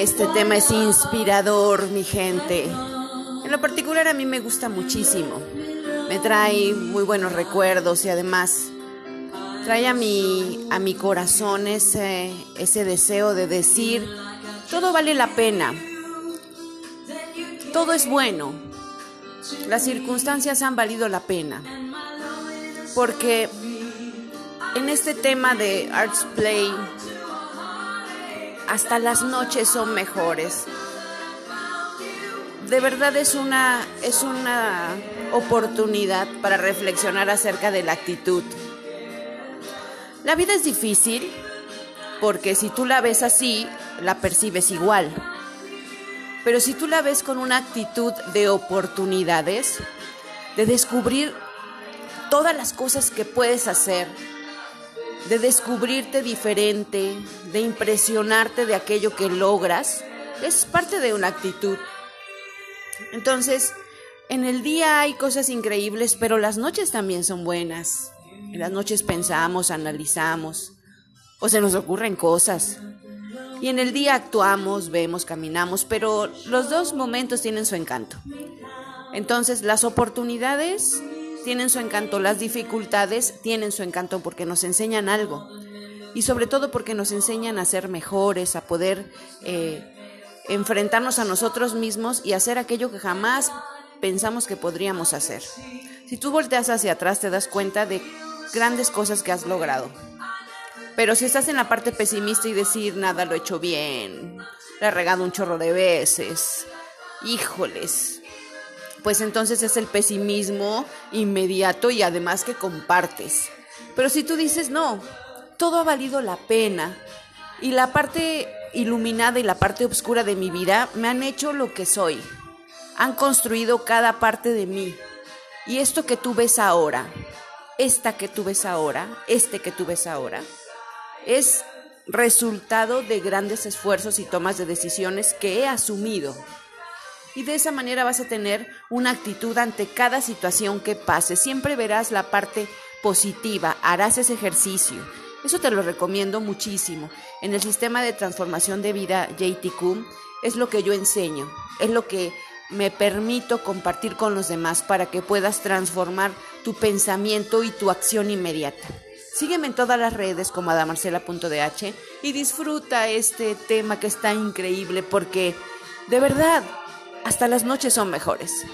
este tema es inspirador, mi gente. En lo particular a mí me gusta muchísimo. Me trae muy buenos recuerdos y además trae a mi, a mi corazón ese, ese deseo de decir, todo vale la pena, todo es bueno, las circunstancias han valido la pena, porque en este tema de Arts Play, hasta las noches son mejores. De verdad es una, es una oportunidad para reflexionar acerca de la actitud. La vida es difícil porque si tú la ves así, la percibes igual. Pero si tú la ves con una actitud de oportunidades, de descubrir todas las cosas que puedes hacer, de descubrirte diferente, de impresionarte de aquello que logras, es parte de una actitud. Entonces, en el día hay cosas increíbles, pero las noches también son buenas. En las noches pensamos, analizamos, o se nos ocurren cosas. Y en el día actuamos, vemos, caminamos, pero los dos momentos tienen su encanto. Entonces, las oportunidades tienen su encanto, las dificultades tienen su encanto porque nos enseñan algo y sobre todo porque nos enseñan a ser mejores, a poder eh, enfrentarnos a nosotros mismos y hacer aquello que jamás pensamos que podríamos hacer. Si tú volteas hacia atrás te das cuenta de grandes cosas que has logrado. Pero si estás en la parte pesimista y decir nada lo he hecho bien, le he regado un chorro de veces, híjoles, pues entonces es el pesimismo inmediato y además que compartes. Pero si tú dices, no, todo ha valido la pena y la parte iluminada y la parte oscura de mi vida me han hecho lo que soy, han construido cada parte de mí. Y esto que tú ves ahora, esta que tú ves ahora, este que tú ves ahora, es resultado de grandes esfuerzos y tomas de decisiones que he asumido y de esa manera vas a tener una actitud ante cada situación que pase. Siempre verás la parte positiva, harás ese ejercicio. Eso te lo recomiendo muchísimo. En el sistema de transformación de vida JTQ es lo que yo enseño, es lo que me permito compartir con los demás para que puedas transformar tu pensamiento y tu acción inmediata. Sígueme en todas las redes como adamarcela.dh y disfruta este tema que está increíble porque de verdad hasta las noches son mejores.